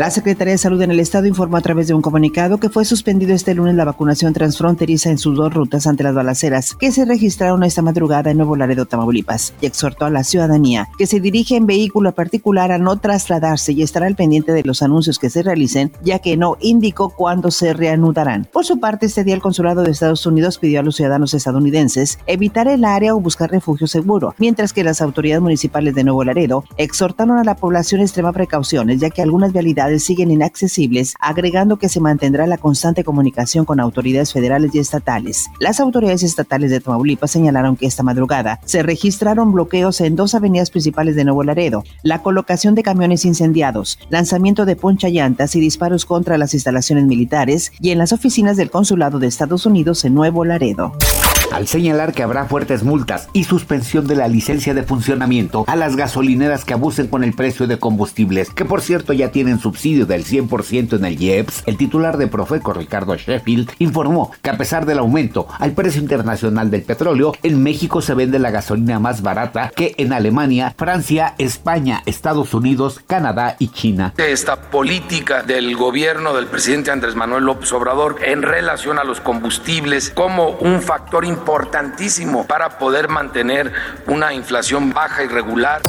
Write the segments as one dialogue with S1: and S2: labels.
S1: La Secretaría de Salud en el Estado informó a través de un comunicado que fue suspendido este lunes la vacunación transfronteriza en sus dos rutas ante las balaceras que se registraron esta madrugada en Nuevo Laredo, Tamaulipas, y exhortó a la ciudadanía que se dirige en vehículo particular a no trasladarse y estar al pendiente de los anuncios que se realicen, ya que no indicó cuándo se reanudarán. Por su parte, este día el Consulado de Estados Unidos pidió a los ciudadanos estadounidenses evitar el área o buscar refugio seguro, mientras que las autoridades municipales de Nuevo Laredo exhortaron a la población extrema precauciones, ya que algunas vialidades siguen inaccesibles, agregando que se mantendrá la constante comunicación con autoridades federales y estatales. Las autoridades estatales de Tamaulipas señalaron que esta madrugada se registraron bloqueos en dos avenidas principales de Nuevo Laredo, la colocación de camiones incendiados, lanzamiento de poncha llantas y disparos contra las instalaciones militares y en las oficinas del Consulado de Estados Unidos en Nuevo Laredo
S2: al señalar que habrá fuertes multas y suspensión de la licencia de funcionamiento a las gasolineras que abusen con el precio de combustibles, que por cierto ya tienen subsidio del 100% en el IEPS, el titular de Profeco Ricardo Sheffield informó que a pesar del aumento al precio internacional del petróleo, en México se vende la gasolina más barata que en Alemania, Francia, España, Estados Unidos, Canadá y China.
S3: Esta política del gobierno del presidente Andrés Manuel López Obrador en relación a los combustibles como un factor importante importantísimo para poder mantener una inflación baja y regular.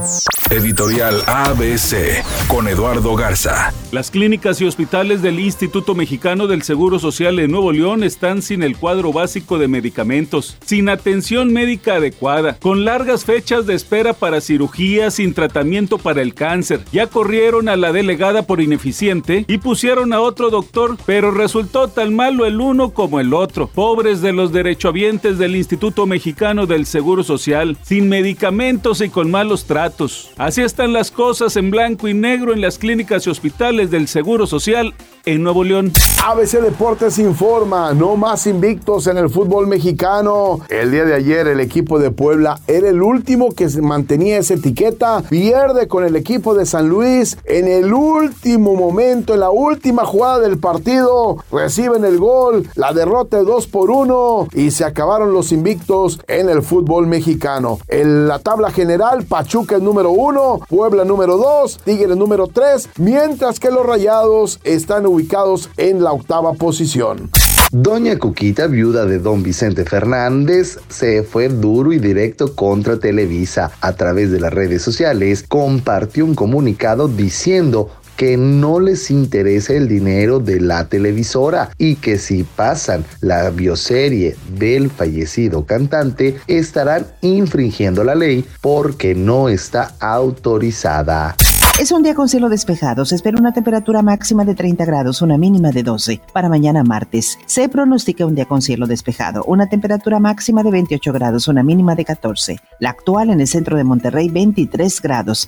S4: Editorial ABC con Eduardo Garza.
S5: Las clínicas y hospitales del Instituto Mexicano del Seguro Social en Nuevo León están sin el cuadro básico de medicamentos, sin atención médica adecuada, con largas fechas de espera para cirugía, sin tratamiento para el cáncer. Ya corrieron a la delegada por ineficiente y pusieron a otro doctor, pero resultó tan malo el uno como el otro. Pobres de los derechohabientes del Instituto Mexicano del Seguro Social, sin medicamentos y con malos tratos. Así están las cosas en blanco y negro en las clínicas y hospitales del Seguro Social en Nuevo León.
S6: ABC Deportes informa, no más invictos en el fútbol mexicano. El día de ayer el equipo de Puebla era el último que mantenía esa etiqueta. Pierde con el equipo de San Luis en el último momento, en la última jugada del partido. Reciben el gol, la derrota de 2 por 1 y se acabaron los invictos en el fútbol mexicano. En la tabla general, Pachuca es número 1, Puebla número 2, Tigres número 3, mientras que los Rayados están ubicados en la octava posición.
S7: Doña Cuquita, viuda de don Vicente Fernández, se fue duro y directo contra Televisa. A través de las redes sociales compartió un comunicado diciendo que no les interesa el dinero de la televisora y que si pasan la bioserie del fallecido cantante estarán infringiendo la ley porque no está autorizada.
S1: Es un día con cielo despejado. Se espera una temperatura máxima de 30 grados, una mínima de 12. Para mañana martes se pronostica un día con cielo despejado. Una temperatura máxima de 28 grados, una mínima de 14. La actual en el centro de Monterrey, 23 grados.